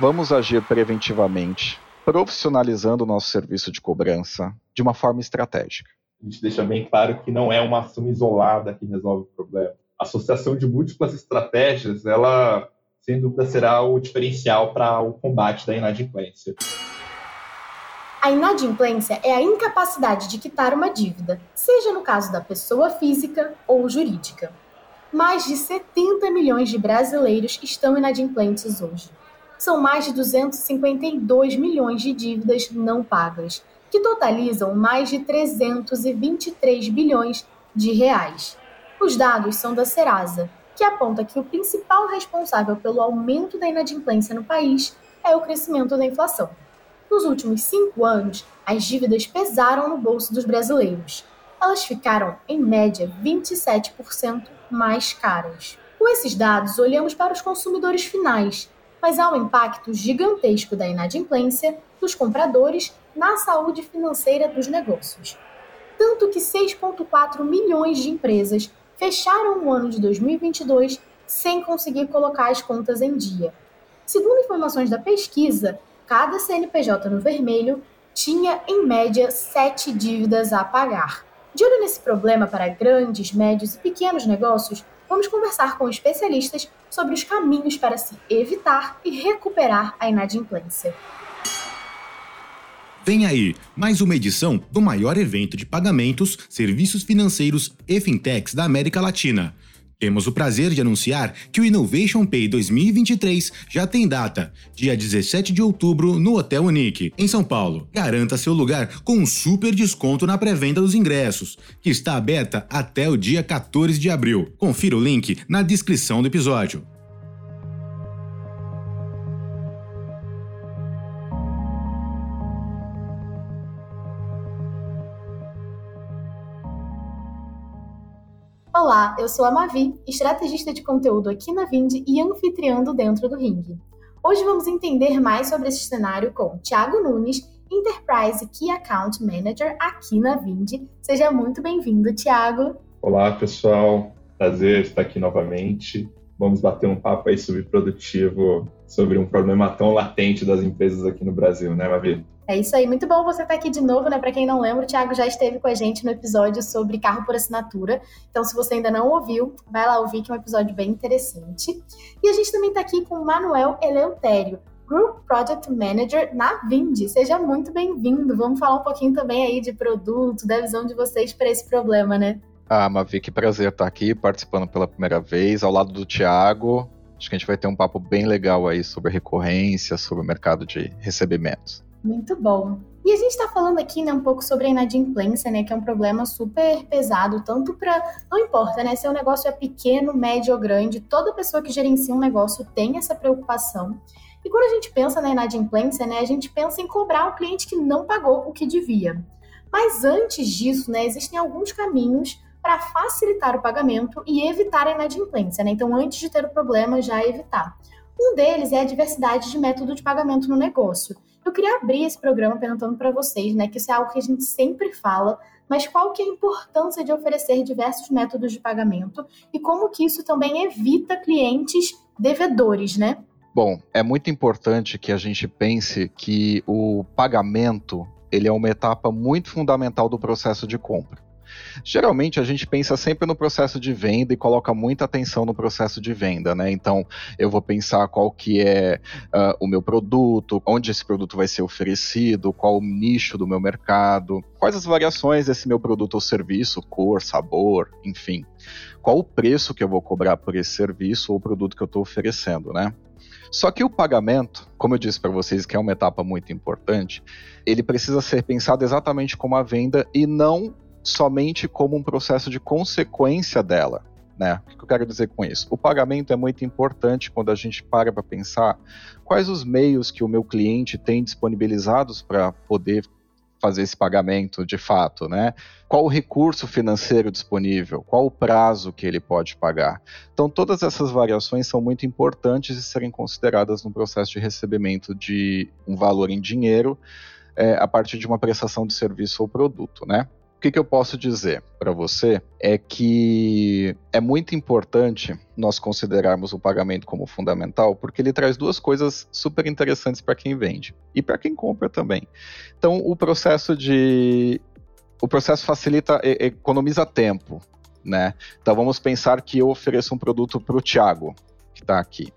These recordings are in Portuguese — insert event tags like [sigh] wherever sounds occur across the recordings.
Vamos agir preventivamente, profissionalizando o nosso serviço de cobrança de uma forma estratégica. A gente deixa bem claro que não é uma ação isolada que resolve o problema. A associação de múltiplas estratégias, ela sem dúvida será o diferencial para o combate da inadimplência. A inadimplência é a incapacidade de quitar uma dívida, seja no caso da pessoa física ou jurídica. Mais de 70 milhões de brasileiros estão inadimplentes hoje são mais de 252 milhões de dívidas não pagas, que totalizam mais de 323 bilhões de reais. Os dados são da Serasa, que aponta que o principal responsável pelo aumento da inadimplência no país é o crescimento da inflação. Nos últimos cinco anos, as dívidas pesaram no bolso dos brasileiros. Elas ficaram, em média, 27% mais caras. Com esses dados, olhamos para os consumidores finais, mas há um impacto gigantesco da inadimplência dos compradores na saúde financeira dos negócios. Tanto que 6,4 milhões de empresas fecharam o ano de 2022 sem conseguir colocar as contas em dia. Segundo informações da pesquisa, cada CNPJ no vermelho tinha, em média, sete dívidas a pagar. De olho nesse problema para grandes, médios e pequenos negócios, vamos conversar com especialistas sobre os caminhos para se evitar e recuperar a inadimplência. Vem aí mais uma edição do maior evento de pagamentos, serviços financeiros e fintechs da América Latina. Temos o prazer de anunciar que o Innovation Pay 2023 já tem data, dia 17 de outubro, no Hotel Unique, em São Paulo. Garanta seu lugar com um super desconto na pré-venda dos ingressos, que está aberta até o dia 14 de abril. Confira o link na descrição do episódio. Eu sou a Mavi, estrategista de conteúdo aqui na Vind e anfitriando dentro do ringue. Hoje vamos entender mais sobre esse cenário com Thiago Nunes, Enterprise Key Account Manager aqui na Vind. Seja muito bem-vindo, Thiago. Olá, pessoal. Prazer estar aqui novamente. Vamos bater um papo aí sobre produtivo, sobre um problema tão latente das empresas aqui no Brasil, né, Mavi? É isso aí, muito bom você estar aqui de novo, né? Para quem não lembra, o Thiago já esteve com a gente no episódio sobre carro por assinatura. Então, se você ainda não ouviu, vai lá ouvir, que é um episódio bem interessante. E a gente também está aqui com o Manuel Eleutério, Group Project Manager na Vind. Seja muito bem-vindo. Vamos falar um pouquinho também aí de produto, da visão de vocês para esse problema, né? Ah, Mavi, que prazer estar aqui participando pela primeira vez, ao lado do Thiago. Acho que a gente vai ter um papo bem legal aí sobre recorrência, sobre o mercado de recebimentos. Muito bom. E a gente está falando aqui né, um pouco sobre a inadimplência, né, que é um problema super pesado, tanto para. Não importa, né? Se o negócio é pequeno, médio ou grande, toda pessoa que gerencia um negócio tem essa preocupação. E quando a gente pensa na inadimplência, né, a gente pensa em cobrar o cliente que não pagou o que devia. Mas antes disso, né, existem alguns caminhos para facilitar o pagamento e evitar a inadimplência. Né? Então, antes de ter o problema, já evitar. Um deles é a diversidade de método de pagamento no negócio. Eu queria abrir esse programa perguntando para vocês, né, que isso é algo que a gente sempre fala, mas qual que é a importância de oferecer diversos métodos de pagamento e como que isso também evita clientes devedores, né? Bom, é muito importante que a gente pense que o pagamento ele é uma etapa muito fundamental do processo de compra. Geralmente a gente pensa sempre no processo de venda e coloca muita atenção no processo de venda, né? Então eu vou pensar qual que é uh, o meu produto, onde esse produto vai ser oferecido, qual o nicho do meu mercado, quais as variações desse meu produto ou serviço, cor, sabor, enfim. Qual o preço que eu vou cobrar por esse serviço ou produto que eu estou oferecendo, né? Só que o pagamento, como eu disse para vocês, que é uma etapa muito importante, ele precisa ser pensado exatamente como a venda e não somente como um processo de consequência dela. Né? O que eu quero dizer com isso? O pagamento é muito importante quando a gente para para pensar quais os meios que o meu cliente tem disponibilizados para poder fazer esse pagamento de fato, né? Qual o recurso financeiro disponível? Qual o prazo que ele pode pagar? Então, todas essas variações são muito importantes de serem consideradas no processo de recebimento de um valor em dinheiro é, a partir de uma prestação de serviço ou produto, né? O que, que eu posso dizer para você é que é muito importante nós considerarmos o pagamento como fundamental, porque ele traz duas coisas super interessantes para quem vende e para quem compra também. Então, o processo de o processo facilita, economiza tempo, né? Então vamos pensar que eu ofereço um produto para o Thiago, que está aqui.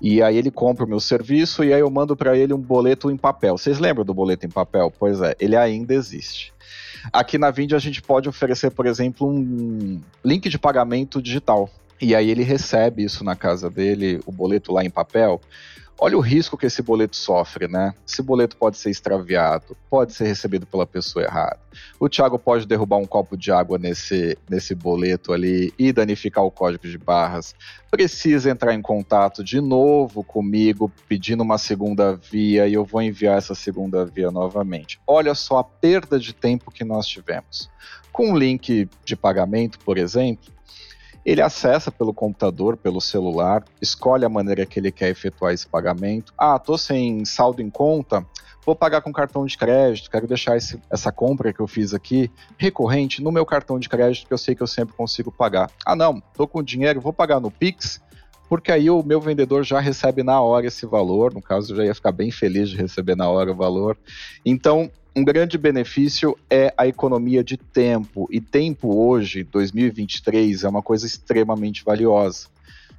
E aí ele compra o meu serviço e aí eu mando para ele um boleto em papel. Vocês lembram do boleto em papel? Pois é, ele ainda existe. Aqui na Vind a gente pode oferecer, por exemplo, um link de pagamento digital. E aí ele recebe isso na casa dele, o boleto lá em papel. Olha o risco que esse boleto sofre, né? Esse boleto pode ser extraviado, pode ser recebido pela pessoa errada. O Thiago pode derrubar um copo de água nesse, nesse boleto ali e danificar o código de barras. Precisa entrar em contato de novo comigo, pedindo uma segunda via, e eu vou enviar essa segunda via novamente. Olha só a perda de tempo que nós tivemos. Com um link de pagamento, por exemplo, ele acessa pelo computador, pelo celular, escolhe a maneira que ele quer efetuar esse pagamento. Ah, tô sem saldo em conta, vou pagar com cartão de crédito, quero deixar esse, essa compra que eu fiz aqui recorrente no meu cartão de crédito, que eu sei que eu sempre consigo pagar. Ah, não, tô com dinheiro, vou pagar no Pix, porque aí o meu vendedor já recebe na hora esse valor, no caso eu já ia ficar bem feliz de receber na hora o valor. Então, um grande benefício é a economia de tempo, e tempo hoje, 2023, é uma coisa extremamente valiosa.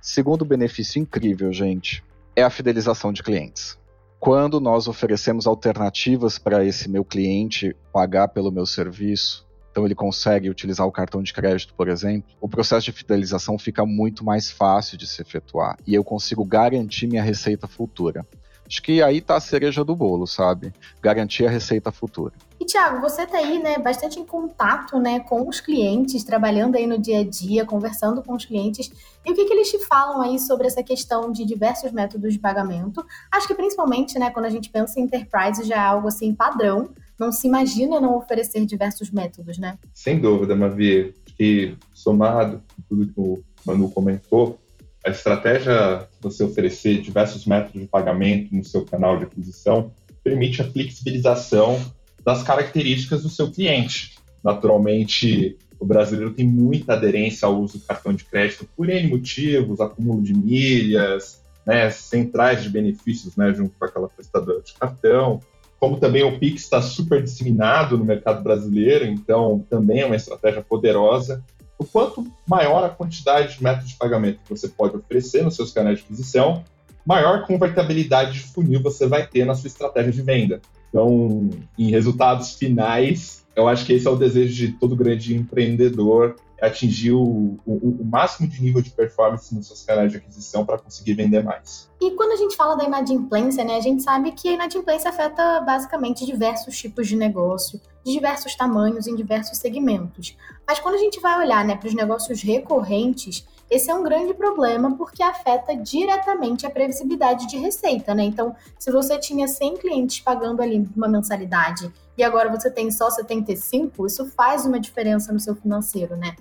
Segundo benefício incrível, gente, é a fidelização de clientes. Quando nós oferecemos alternativas para esse meu cliente pagar pelo meu serviço, então ele consegue utilizar o cartão de crédito, por exemplo, o processo de fidelização fica muito mais fácil de se efetuar e eu consigo garantir minha receita futura. Acho que aí tá a cereja do bolo, sabe? Garantir a receita futura. E Tiago, você tá aí, né, bastante em contato, né, com os clientes, trabalhando aí no dia a dia, conversando com os clientes. E o que, que eles te falam aí sobre essa questão de diversos métodos de pagamento? Acho que principalmente, né, quando a gente pensa em enterprise já é algo assim padrão. Não se imagina não oferecer diversos métodos, né? Sem dúvida, Mavi. Que somado tudo que o Manu comentou, a estratégia de você oferecer diversos métodos de pagamento no seu canal de aquisição permite a flexibilização das características do seu cliente. Naturalmente, o brasileiro tem muita aderência ao uso do cartão de crédito por N motivos, acúmulo de milhas, né, centrais de benefícios né, junto com aquela prestadora de cartão. Como também o Pix está super disseminado no mercado brasileiro, então também é uma estratégia poderosa o quanto maior a quantidade de métodos de pagamento que você pode oferecer nos seus canais de aquisição, maior convertibilidade de funil você vai ter na sua estratégia de venda. Então, em resultados finais, eu acho que esse é o desejo de todo grande empreendedor, atingir o, o, o, máximo de nível de performance nos seus canais de aquisição para conseguir vender mais. E quando a gente fala da inadimplência, né, a gente sabe que a inadimplência afeta basicamente diversos tipos de negócio, de diversos tamanhos, em diversos segmentos. Mas quando a gente vai olhar né, para os negócios recorrentes, esse é um grande problema porque afeta diretamente a previsibilidade de receita, né? Então, se você tinha 100 clientes pagando ali uma mensalidade e agora você tem só 75, isso faz uma diferença no seu financeiro, né?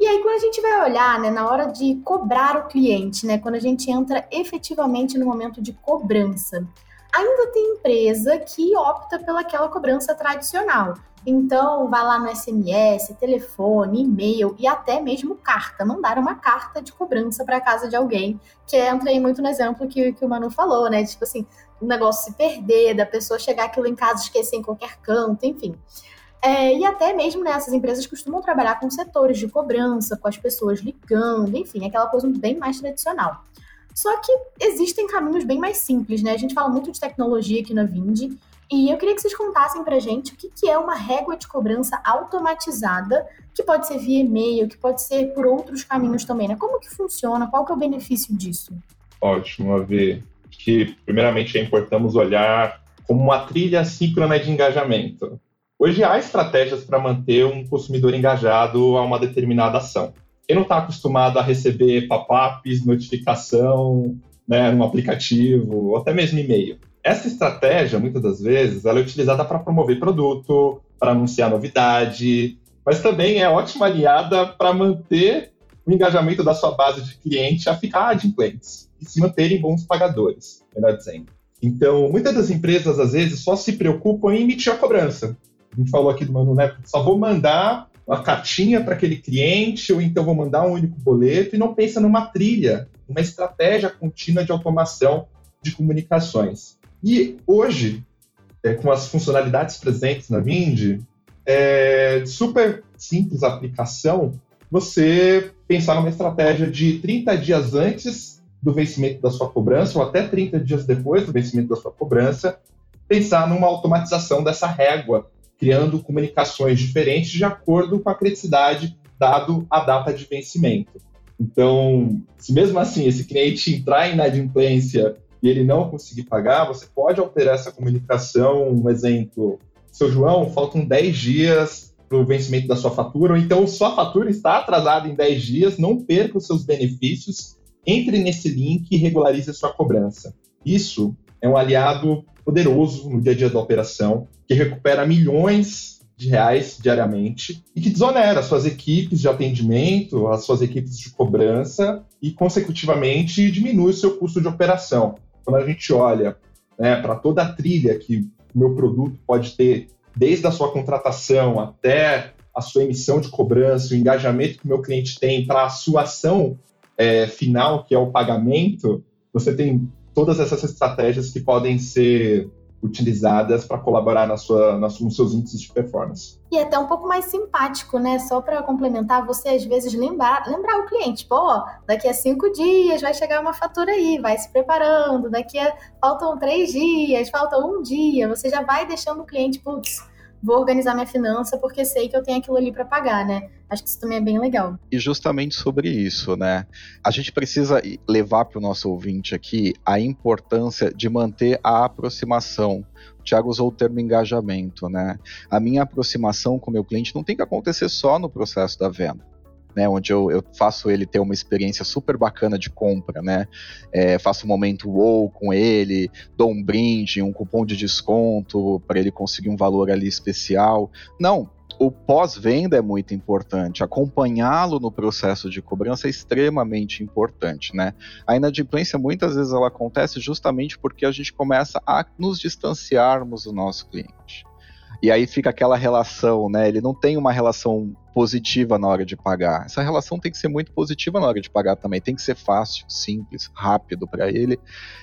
E aí, quando a gente vai olhar, né, na hora de cobrar o cliente, né, quando a gente entra efetivamente no momento de cobrança, ainda tem empresa que opta pelaquela cobrança tradicional. Então, vai lá no SMS, telefone, e-mail e até mesmo carta. Mandar uma carta de cobrança para casa de alguém, que entra aí muito no exemplo que, que o Manu falou, né? Tipo assim, o negócio se perder, da pessoa chegar aquilo em casa esquecer em qualquer canto, enfim. É, e até mesmo né, essas empresas costumam trabalhar com setores de cobrança, com as pessoas ligando, enfim, aquela coisa bem mais tradicional. Só que existem caminhos bem mais simples, né? A gente fala muito de tecnologia aqui na Vind, e eu queria que vocês contassem pra gente o que, que é uma régua de cobrança automatizada, que pode ser via e-mail, que pode ser por outros caminhos também, né? Como que funciona? Qual que é o benefício disso? Ótimo, a ver. Que primeiramente é importante olhar como uma trilha síncrona de engajamento. Hoje há estratégias para manter um consumidor engajado a uma determinada ação. Quem não está acostumado a receber pop-ups, notificação, né, no aplicativo, ou até mesmo e-mail. Essa estratégia, muitas das vezes, ela é utilizada para promover produto, para anunciar novidade, mas também é ótima aliada para manter o engajamento da sua base de cliente a ficar adimplentes e se manterem bons pagadores, melhor dizendo. Então, muitas das empresas, às vezes, só se preocupam em emitir a cobrança. A gente falou aqui do Manu, né? Só vou mandar uma cartinha para aquele cliente, ou então vou mandar um único boleto, e não pensa numa trilha, uma estratégia contínua de automação de comunicações. E hoje, é, com as funcionalidades presentes na Vind, é super simples a aplicação você pensar numa estratégia de 30 dias antes do vencimento da sua cobrança, ou até 30 dias depois do vencimento da sua cobrança, pensar numa automatização dessa régua, criando comunicações diferentes de acordo com a criticidade dado a data de vencimento. Então, se mesmo assim esse cliente entrar em inadimplência e ele não conseguir pagar, você pode alterar essa comunicação. Um exemplo, seu João, faltam 10 dias para o vencimento da sua fatura, ou então sua fatura está atrasada em 10 dias, não perca os seus benefícios, entre nesse link e regularize a sua cobrança. Isso é um aliado poderoso no dia a dia da operação, que recupera milhões de reais diariamente e que desonera suas equipes de atendimento, as suas equipes de cobrança e, consecutivamente, diminui o seu custo de operação. Quando a gente olha né, para toda a trilha que o meu produto pode ter, desde a sua contratação até a sua emissão de cobrança, o engajamento que o meu cliente tem para a sua ação é, final, que é o pagamento, você tem todas essas estratégias que podem ser utilizadas para colaborar na sua, na, nos seus índices de performance. E é até um pouco mais simpático, né? Só para complementar, você às vezes lembrar, lembrar o cliente, pô, daqui a cinco dias vai chegar uma fatura aí, vai se preparando, daqui a faltam três dias, falta um dia, você já vai deixando o cliente, putz, vou organizar minha finança porque sei que eu tenho aquilo ali para pagar, né? Acho que isso também é bem legal. E justamente sobre isso, né? A gente precisa levar para o nosso ouvinte aqui a importância de manter a aproximação. O Thiago usou o termo engajamento, né? A minha aproximação com o meu cliente não tem que acontecer só no processo da venda né, onde eu, eu, faço ele ter uma experiência super bacana de compra, né, é, faço um momento wow com ele, dou um brinde, um cupom de desconto para ele conseguir um valor ali especial. Não, o pós-venda é muito importante, acompanhá-lo no processo de cobrança é extremamente importante, né? A inadimplência muitas vezes ela acontece justamente porque a gente começa a nos distanciarmos do nosso cliente. E aí fica aquela relação, né? Ele não tem uma relação positiva na hora de pagar. Essa relação tem que ser muito positiva na hora de pagar também. Tem que ser fácil, simples, rápido para ele.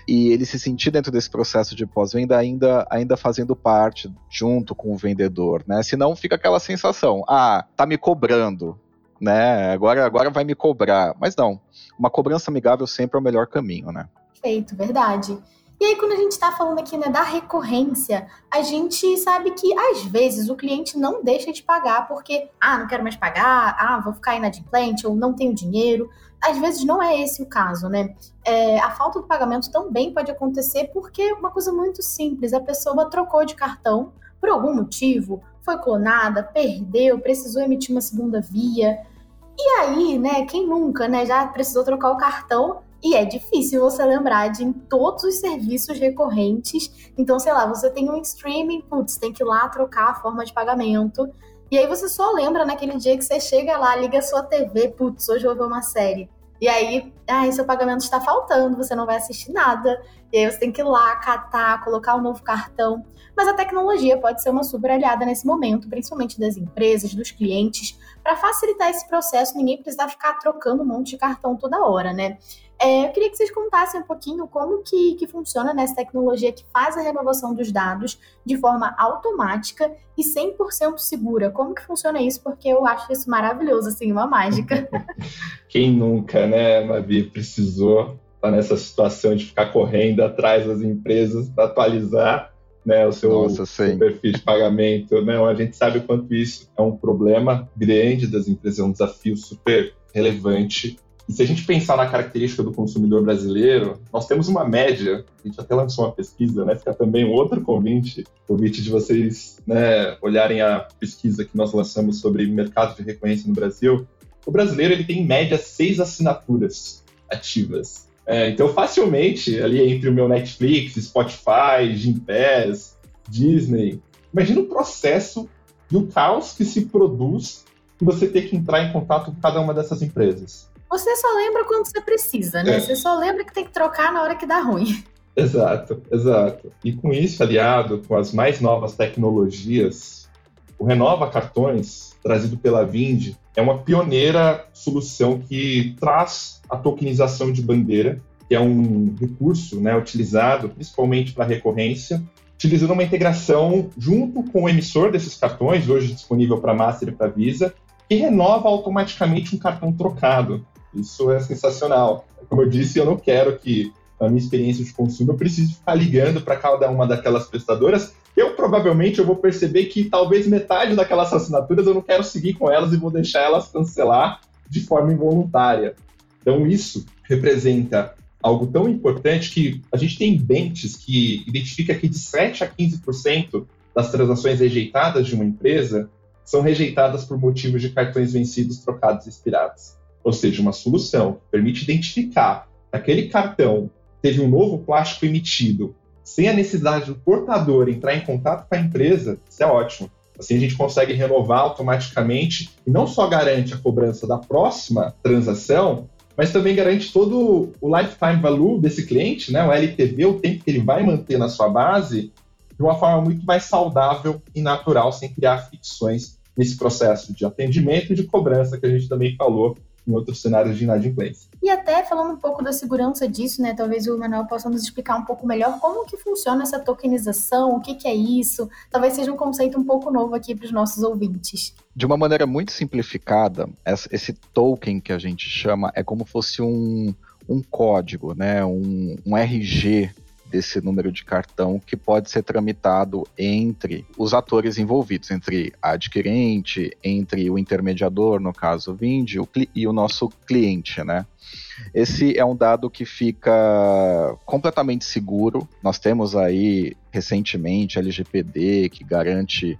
E ele se sentir dentro desse processo de pós-venda ainda, ainda fazendo parte junto com o vendedor, né? Senão fica aquela sensação: ah, tá me cobrando. Né? Agora, agora vai me cobrar. Mas não, uma cobrança amigável sempre é o melhor caminho, né? Feito, verdade. E aí, quando a gente está falando aqui né, da recorrência, a gente sabe que às vezes o cliente não deixa de pagar porque, ah, não quero mais pagar, ah, vou ficar inadimplente ou não tenho dinheiro. Às vezes não é esse o caso, né? É, a falta do pagamento também pode acontecer porque é uma coisa muito simples: a pessoa trocou de cartão por algum motivo, foi clonada, perdeu, precisou emitir uma segunda via. E aí, né, quem nunca, né, já precisou trocar o cartão e é difícil você lembrar de em todos os serviços recorrentes. Então, sei lá, você tem um streaming, putz, tem que ir lá trocar a forma de pagamento. E aí você só lembra naquele dia que você chega lá, liga a sua TV, putz, hoje eu vou ver uma série. E aí, ah, seu pagamento está faltando, você não vai assistir nada. E aí você tem que ir lá, catar, colocar um novo cartão. Mas a tecnologia pode ser uma super aliada nesse momento, principalmente das empresas, dos clientes, para facilitar esse processo, ninguém precisar ficar trocando um monte de cartão toda hora, né? É, eu queria que vocês contassem um pouquinho como que, que funciona nessa tecnologia que faz a renovação dos dados de forma automática e 100% segura. Como que funciona isso? Porque eu acho isso maravilhoso, assim, uma mágica. [laughs] Quem nunca, né, Mavi, precisou estar tá nessa situação de ficar correndo atrás das empresas para atualizar né, o seu, Nossa, seu, perfil de pagamento. Né? A gente sabe o quanto isso é um problema grande das empresas, é um desafio super relevante e se a gente pensar na característica do consumidor brasileiro, nós temos uma média, a gente até lançou uma pesquisa, né? Fica também um outro convite, convite de vocês né, olharem a pesquisa que nós lançamos sobre mercado de recorrência no Brasil. O brasileiro ele tem em média seis assinaturas ativas. É, então, facilmente, ali entre o meu Netflix, Spotify, Gimpass, Disney, imagina o processo e o caos que se produz e você ter que entrar em contato com cada uma dessas empresas. Você só lembra quando você precisa, né? É. Você só lembra que tem que trocar na hora que dá ruim. Exato, exato. E com isso, aliado com as mais novas tecnologias o Renova Cartões, trazido pela Vind, é uma pioneira solução que traz a tokenização de bandeira, que é um recurso né, utilizado principalmente para recorrência, utilizando uma integração junto com o emissor desses cartões, hoje disponível para Master e para Visa, que renova automaticamente um cartão trocado. Isso é sensacional. Como eu disse, eu não quero que a minha experiência de consumo eu precise ficar ligando para cada uma daquelas prestadoras. Eu provavelmente eu vou perceber que talvez metade daquelas assinaturas eu não quero seguir com elas e vou deixar elas cancelar de forma involuntária. Então isso representa algo tão importante que a gente tem bentes que identifica que de 7 a 15% das transações rejeitadas de uma empresa são rejeitadas por motivos de cartões vencidos, trocados e expirados. Ou seja, uma solução que permite identificar que aquele cartão teve um novo plástico emitido sem a necessidade do portador entrar em contato com a empresa, isso é ótimo. Assim a gente consegue renovar automaticamente e não só garante a cobrança da próxima transação, mas também garante todo o lifetime value desse cliente, né, o LTV, o tempo que ele vai manter na sua base, de uma forma muito mais saudável e natural, sem criar fricções nesse processo de atendimento e de cobrança que a gente também falou em outros cenários de inadimplência. E até falando um pouco da segurança disso, né? Talvez o Manuel possa nos explicar um pouco melhor como que funciona essa tokenização, o que, que é isso. Talvez seja um conceito um pouco novo aqui para os nossos ouvintes. De uma maneira muito simplificada, esse token que a gente chama é como fosse um, um código, né? Um, um RG desse número de cartão que pode ser tramitado entre os atores envolvidos, entre a adquirente, entre o intermediador, no caso o Vind, e o nosso cliente, né? Esse é um dado que fica completamente seguro. Nós temos aí recentemente LGPD que garante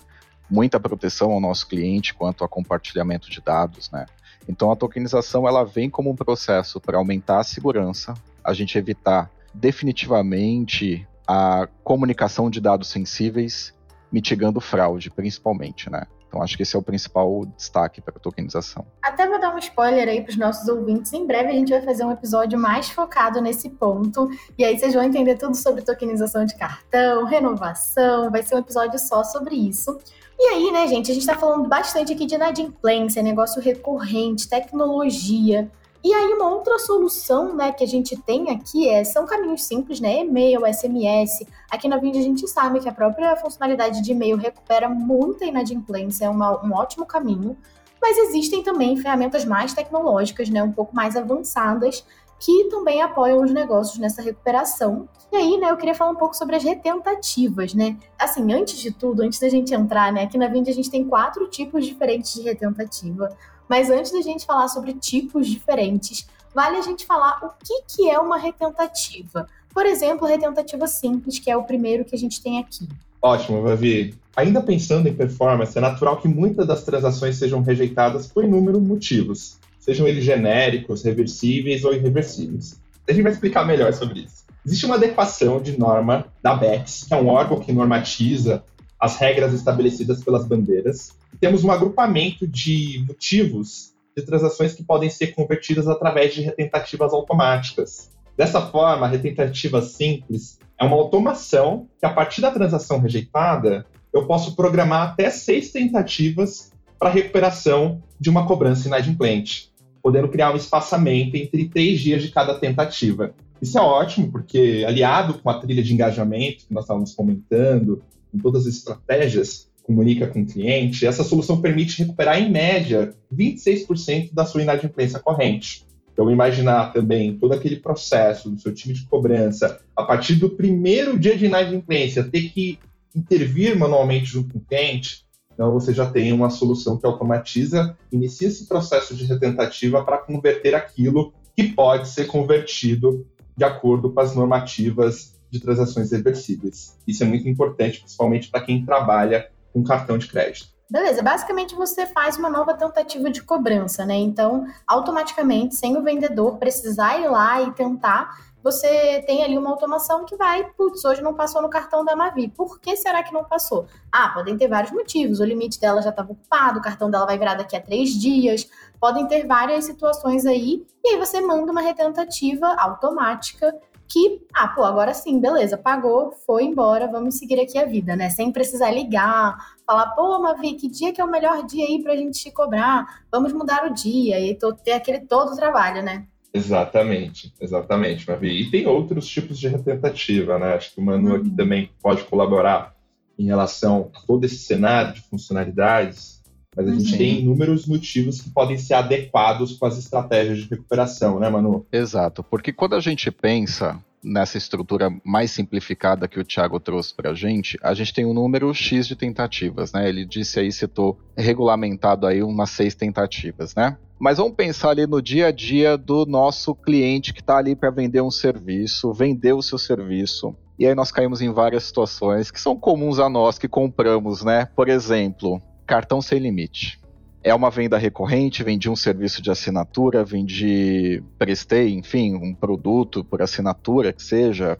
muita proteção ao nosso cliente quanto a compartilhamento de dados, né? Então a tokenização ela vem como um processo para aumentar a segurança, a gente evitar definitivamente a comunicação de dados sensíveis, mitigando fraude, principalmente, né? Então acho que esse é o principal destaque para a tokenização. Até vou dar um spoiler aí para os nossos ouvintes. Em breve a gente vai fazer um episódio mais focado nesse ponto. E aí vocês vão entender tudo sobre tokenização de cartão, renovação. Vai ser um episódio só sobre isso. E aí, né, gente, a gente está falando bastante aqui de inadimplência, negócio recorrente, tecnologia. E aí, uma outra solução né, que a gente tem aqui é, são caminhos simples, né? E-mail, SMS. Aqui na Vind a gente sabe que a própria funcionalidade de e-mail recupera muita inadimplência, é uma, um ótimo caminho. Mas existem também ferramentas mais tecnológicas, né, um pouco mais avançadas, que também apoiam os negócios nessa recuperação. E aí, né, eu queria falar um pouco sobre as retentativas, né? Assim, antes de tudo, antes da gente entrar, né, aqui na Vind a gente tem quatro tipos diferentes de retentativa. Mas antes da gente falar sobre tipos diferentes, vale a gente falar o que, que é uma retentativa. Por exemplo, retentativa simples, que é o primeiro que a gente tem aqui. Ótimo, Vavi. Ainda pensando em performance, é natural que muitas das transações sejam rejeitadas por inúmeros motivos, sejam eles genéricos, reversíveis ou irreversíveis. A gente vai explicar melhor sobre isso. Existe uma adequação de norma da BEX, que é um órgão que normatiza as regras estabelecidas pelas bandeiras. Temos um agrupamento de motivos de transações que podem ser convertidas através de retentativas automáticas. Dessa forma, a retentativa simples é uma automação que, a partir da transação rejeitada, eu posso programar até seis tentativas para recuperação de uma cobrança inadimplente, podendo criar um espaçamento entre três dias de cada tentativa. Isso é ótimo, porque aliado com a trilha de engajamento que nós estávamos comentando, com todas as estratégias, comunica com o cliente, essa solução permite recuperar, em média, 26% da sua inadimplência corrente. Então, imaginar também todo aquele processo do seu time de cobrança, a partir do primeiro dia de inadimplência, ter que intervir manualmente junto com o cliente, então você já tem uma solução que automatiza, inicia esse processo de retentativa para converter aquilo que pode ser convertido de acordo com as normativas de transações reversíveis. Isso é muito importante, principalmente para quem trabalha com cartão de crédito. Beleza, basicamente você faz uma nova tentativa de cobrança, né? Então, automaticamente, sem o vendedor precisar ir lá e tentar, você tem ali uma automação que vai, putz, hoje não passou no cartão da Mavi. Por que será que não passou? Ah, podem ter vários motivos. O limite dela já estava ocupado, o cartão dela vai virar daqui a três dias. Podem ter várias situações aí. E aí você manda uma retentativa automática que, ah, pô, agora sim, beleza, pagou, foi embora, vamos seguir aqui a vida, né? Sem precisar ligar, falar, pô, Mavi, que dia que é o melhor dia aí pra gente te cobrar? Vamos mudar o dia e ter aquele todo o trabalho, né? Exatamente, exatamente, Mavi. E tem outros tipos de retentativa, né? Acho que o Manu aqui uhum. também pode colaborar em relação a todo esse cenário de funcionalidades, mas a gente uhum. tem inúmeros motivos que podem ser adequados com as estratégias de recuperação, né, Manu? Exato, porque quando a gente pensa nessa estrutura mais simplificada que o Thiago trouxe para a gente, a gente tem um número X de tentativas, né? Ele disse aí, citou regulamentado aí umas seis tentativas, né? Mas vamos pensar ali no dia a dia do nosso cliente que está ali para vender um serviço, vender o seu serviço. E aí nós caímos em várias situações que são comuns a nós que compramos, né? Por exemplo, cartão sem limite. É uma venda recorrente, vendi um serviço de assinatura, vendi, prestei, enfim, um produto por assinatura que seja,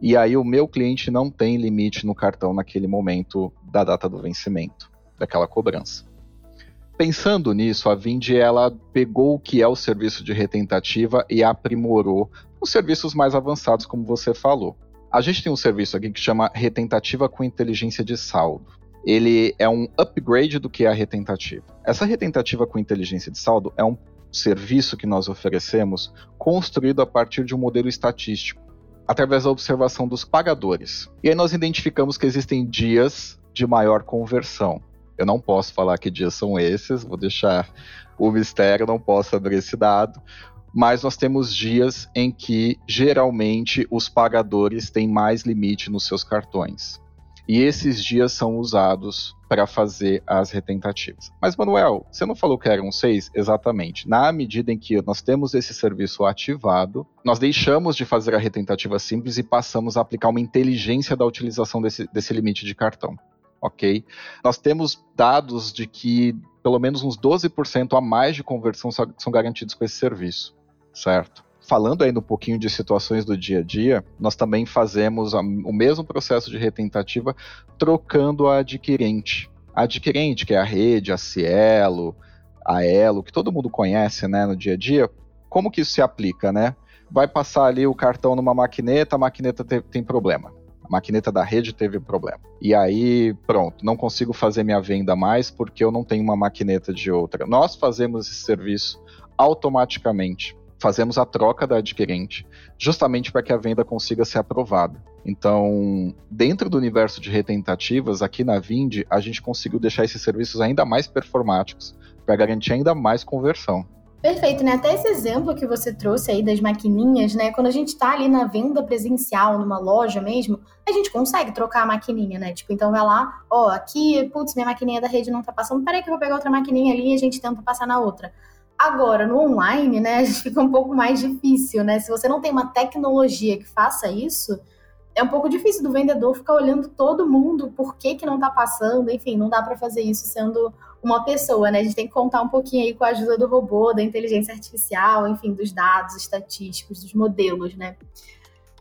e aí o meu cliente não tem limite no cartão naquele momento da data do vencimento daquela cobrança. Pensando nisso, a Vind ela pegou o que é o serviço de retentativa e aprimorou os serviços mais avançados, como você falou. A gente tem um serviço aqui que chama retentativa com inteligência de saldo. Ele é um upgrade do que é a retentativa. Essa retentativa com inteligência de saldo é um serviço que nós oferecemos construído a partir de um modelo estatístico, através da observação dos pagadores. E aí nós identificamos que existem dias de maior conversão. Eu não posso falar que dias são esses, vou deixar o mistério, não posso abrir esse dado. Mas nós temos dias em que geralmente os pagadores têm mais limite nos seus cartões. E esses dias são usados para fazer as retentativas. Mas, Manuel, você não falou que eram seis? Exatamente. Na medida em que nós temos esse serviço ativado, nós deixamos de fazer a retentativa simples e passamos a aplicar uma inteligência da utilização desse, desse limite de cartão ok? Nós temos dados de que pelo menos uns 12% a mais de conversão são garantidos com esse serviço, certo? Falando ainda um pouquinho de situações do dia a dia, nós também fazemos o mesmo processo de retentativa trocando a adquirente. A adquirente, que é a rede, a Cielo, a Elo, que todo mundo conhece né, no dia a dia, como que isso se aplica, né? Vai passar ali o cartão numa maquineta, a maquineta tem problema a maquineta da rede teve problema. E aí, pronto, não consigo fazer minha venda mais porque eu não tenho uma maquineta de outra. Nós fazemos esse serviço automaticamente. Fazemos a troca da adquirente, justamente para que a venda consiga ser aprovada. Então, dentro do universo de retentativas, aqui na Vind, a gente conseguiu deixar esses serviços ainda mais performáticos, para garantir ainda mais conversão. Perfeito, né? Até esse exemplo que você trouxe aí das maquininhas, né? Quando a gente está ali na venda presencial, numa loja mesmo, a gente consegue trocar a maquininha, né? Tipo, então vai lá, ó, aqui, putz, minha maquininha da rede não tá passando, peraí que eu vou pegar outra maquininha ali e a gente tenta passar na outra. Agora, no online, né, [laughs] fica um pouco mais difícil, né? Se você não tem uma tecnologia que faça isso, é um pouco difícil do vendedor ficar olhando todo mundo, por que que não tá passando, enfim, não dá para fazer isso sendo uma pessoa, né? A gente tem que contar um pouquinho aí com a ajuda do robô, da inteligência artificial, enfim, dos dados estatísticos, dos modelos, né?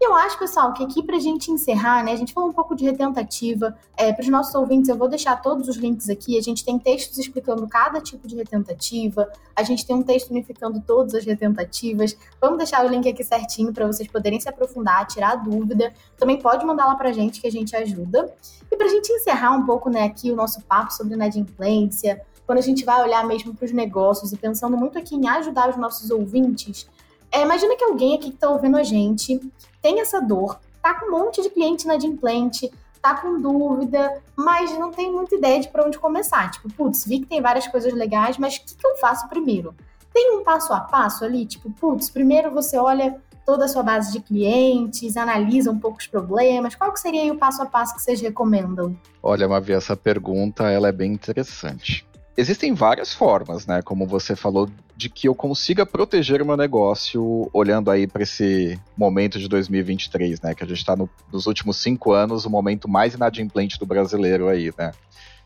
Eu acho, pessoal, que aqui para a gente encerrar, né, a gente falou um pouco de retentativa. É, para os nossos ouvintes, eu vou deixar todos os links aqui. A gente tem textos explicando cada tipo de retentativa, a gente tem um texto unificando todas as retentativas. Vamos deixar o link aqui certinho para vocês poderem se aprofundar, tirar dúvida. Também pode mandar lá para a gente que a gente ajuda. E para a gente encerrar um pouco né, aqui o nosso papo sobre inadimplência, quando a gente vai olhar mesmo para os negócios e pensando muito aqui em ajudar os nossos ouvintes, é, imagina que alguém aqui que está ouvindo a gente tem essa dor, tá com um monte de cliente inadimplente, tá com dúvida, mas não tem muita ideia de para onde começar. Tipo, putz, vi que tem várias coisas legais, mas o que, que eu faço primeiro? Tem um passo a passo ali? Tipo, putz, primeiro você olha toda a sua base de clientes, analisa um pouco os problemas. Qual que seria o passo a passo que vocês recomendam? Olha, Mavi, essa pergunta ela é bem interessante. Existem várias formas, né? Como você falou, de que eu consiga proteger o meu negócio olhando aí para esse momento de 2023, né? Que a gente está no, nos últimos cinco anos, o momento mais inadimplente do brasileiro aí, né?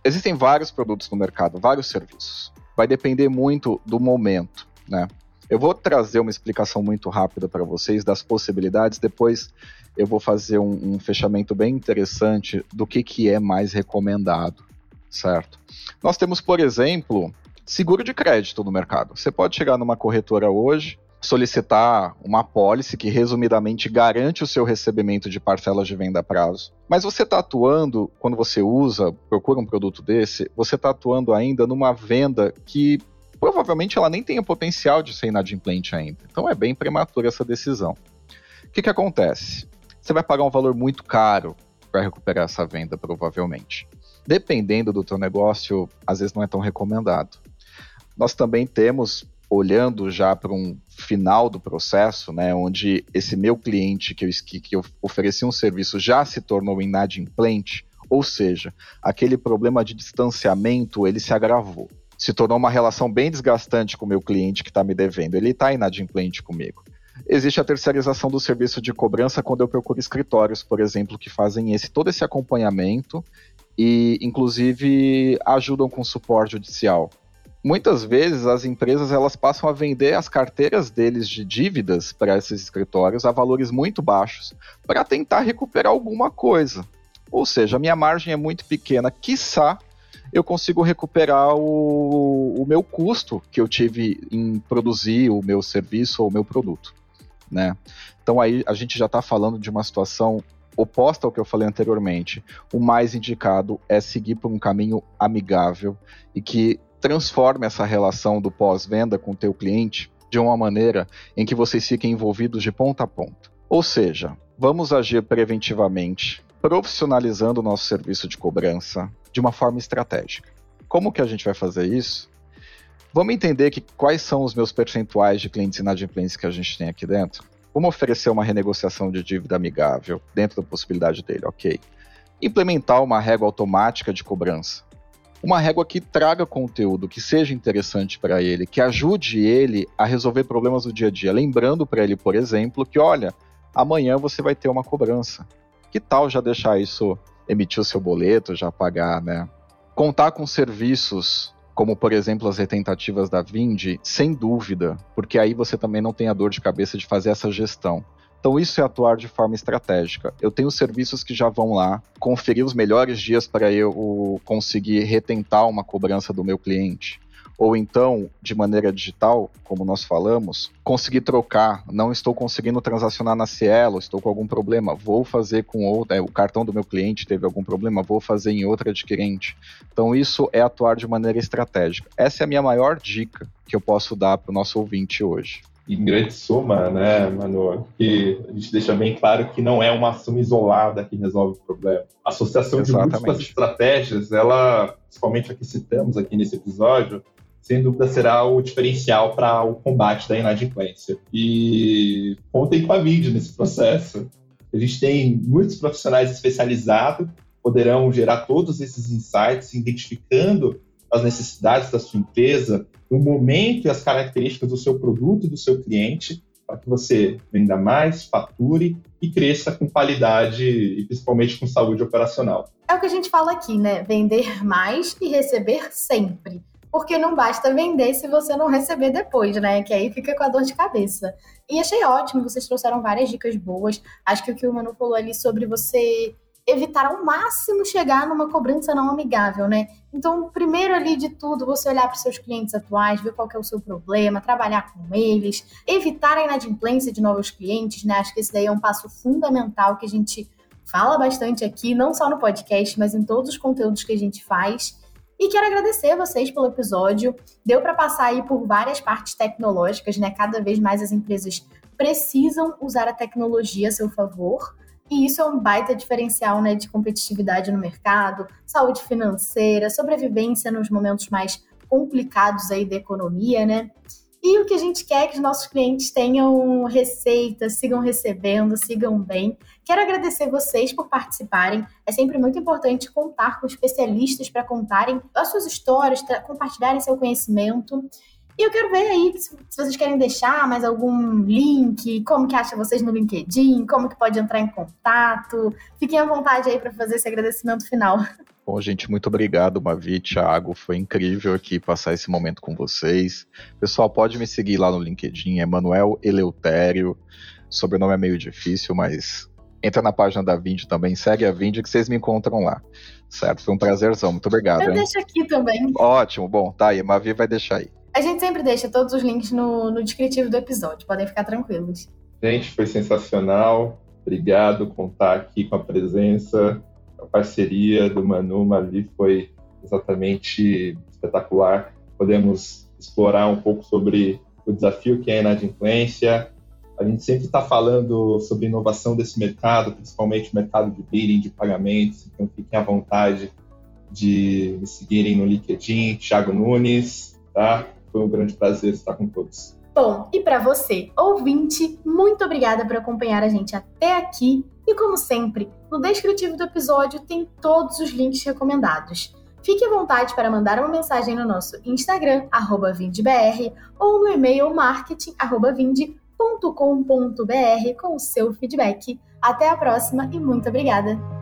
Existem vários produtos no mercado, vários serviços. Vai depender muito do momento, né? Eu vou trazer uma explicação muito rápida para vocês das possibilidades, depois eu vou fazer um, um fechamento bem interessante do que, que é mais recomendado certo? Nós temos, por exemplo, seguro de crédito no mercado. Você pode chegar numa corretora hoje solicitar uma apólice que resumidamente garante o seu recebimento de parcelas de venda a prazo. Mas você está atuando, quando você usa, procura um produto desse, você está atuando ainda numa venda que provavelmente ela nem tem o potencial de ser inadimplente ainda. Então é bem prematura essa decisão. O que, que acontece? Você vai pagar um valor muito caro para recuperar essa venda, provavelmente. Dependendo do teu negócio, às vezes não é tão recomendado. Nós também temos olhando já para um final do processo, né, onde esse meu cliente que eu, que eu ofereci um serviço já se tornou inadimplente, ou seja, aquele problema de distanciamento ele se agravou, se tornou uma relação bem desgastante com o meu cliente que está me devendo, ele está inadimplente comigo. Existe a terceirização do serviço de cobrança quando eu procuro escritórios, por exemplo, que fazem esse todo esse acompanhamento e, inclusive, ajudam com suporte judicial muitas vezes as empresas elas passam a vender as carteiras deles de dívidas para esses escritórios a valores muito baixos para tentar recuperar alguma coisa. Ou seja, a minha margem é muito pequena, quiçá eu consigo recuperar o, o meu custo que eu tive em produzir o meu serviço ou o meu produto. Né? Então aí a gente já está falando de uma situação oposta ao que eu falei anteriormente. O mais indicado é seguir por um caminho amigável e que transforme essa relação do pós-venda com o teu cliente de uma maneira em que vocês fiquem envolvidos de ponta a ponta. Ou seja, vamos agir preventivamente, profissionalizando o nosso serviço de cobrança de uma forma estratégica. Como que a gente vai fazer isso? Vamos entender que quais são os meus percentuais de clientes inadimplentes que a gente tem aqui dentro? Vamos oferecer uma renegociação de dívida amigável dentro da possibilidade dele, ok. Implementar uma régua automática de cobrança uma régua que traga conteúdo que seja interessante para ele, que ajude ele a resolver problemas do dia a dia. Lembrando para ele, por exemplo, que olha, amanhã você vai ter uma cobrança. Que tal já deixar isso, emitir o seu boleto, já pagar, né? Contar com serviços como por exemplo as retentativas da Vind, sem dúvida, porque aí você também não tem a dor de cabeça de fazer essa gestão. Então, isso é atuar de forma estratégica. Eu tenho serviços que já vão lá conferir os melhores dias para eu conseguir retentar uma cobrança do meu cliente. Ou então, de maneira digital, como nós falamos, conseguir trocar. Não estou conseguindo transacionar na Cielo, estou com algum problema, vou fazer com outra. É, o cartão do meu cliente teve algum problema, vou fazer em outra adquirente. Então, isso é atuar de maneira estratégica. Essa é a minha maior dica que eu posso dar para o nosso ouvinte hoje em grande soma, né, Manu, que a gente deixa bem claro que não é uma ação isolada que resolve o problema. A associação Exatamente. de múltiplas estratégias, ela, principalmente a que citamos aqui nesse episódio, sem dúvida será o diferencial para o combate da inadimplência. E contem com a mídia nesse processo. A gente tem muitos profissionais especializados, poderão gerar todos esses insights, identificando as necessidades da sua empresa, o momento e as características do seu produto e do seu cliente, para que você venda mais, fature e cresça com qualidade e principalmente com saúde operacional. É o que a gente fala aqui, né? Vender mais e receber sempre. Porque não basta vender se você não receber depois, né? Que aí fica com a dor de cabeça. E achei ótimo, vocês trouxeram várias dicas boas. Acho que o que o Manu falou ali sobre você evitar ao máximo chegar numa cobrança não amigável, né? Então, primeiro ali de tudo, você olhar para os seus clientes atuais, ver qual é o seu problema, trabalhar com eles, evitar a inadimplência de novos clientes, né? Acho que esse daí é um passo fundamental que a gente fala bastante aqui, não só no podcast, mas em todos os conteúdos que a gente faz. E quero agradecer a vocês pelo episódio. Deu para passar aí por várias partes tecnológicas, né? Cada vez mais as empresas precisam usar a tecnologia a seu favor. E isso é um baita diferencial né, de competitividade no mercado, saúde financeira, sobrevivência nos momentos mais complicados aí da economia, né? E o que a gente quer é que os nossos clientes tenham receita, sigam recebendo, sigam bem. Quero agradecer vocês por participarem. É sempre muito importante contar com especialistas para contarem as suas histórias, compartilharem seu conhecimento. E eu quero ver aí se, vocês querem deixar mais algum link, como que acha vocês no LinkedIn, como que pode entrar em contato. Fiquem à vontade aí para fazer esse agradecimento final. Bom, gente, muito obrigado, Mavi, Thiago. Foi incrível aqui passar esse momento com vocês. Pessoal, pode me seguir lá no LinkedIn, é Manuel Eleutério. Sobrenome é meio difícil, mas entra na página da Vind também, segue a Vind que vocês me encontram lá. Certo? Foi um prazerzão. Muito obrigado. Eu hein? deixo aqui também. Ótimo, bom, tá aí. Mavi vai deixar aí. A gente sempre deixa todos os links no, no descritivo do episódio, podem ficar tranquilos. Gente, foi sensacional. Obrigado contar aqui com a presença, a parceria do Manu Mali foi exatamente espetacular. Podemos explorar um pouco sobre o desafio que é a inadimplência. A gente sempre está falando sobre inovação desse mercado, principalmente o mercado de billing, de pagamentos. Então, fiquem à vontade de me seguirem no LinkedIn, Thiago Nunes, tá? Foi um grande prazer estar com todos. Bom, e para você, ouvinte, muito obrigada por acompanhar a gente até aqui. E como sempre, no descritivo do episódio tem todos os links recomendados. Fique à vontade para mandar uma mensagem no nosso Instagram, vindbr, ou no e-mail marketing.vinde.com.br com o seu feedback. Até a próxima e muito obrigada!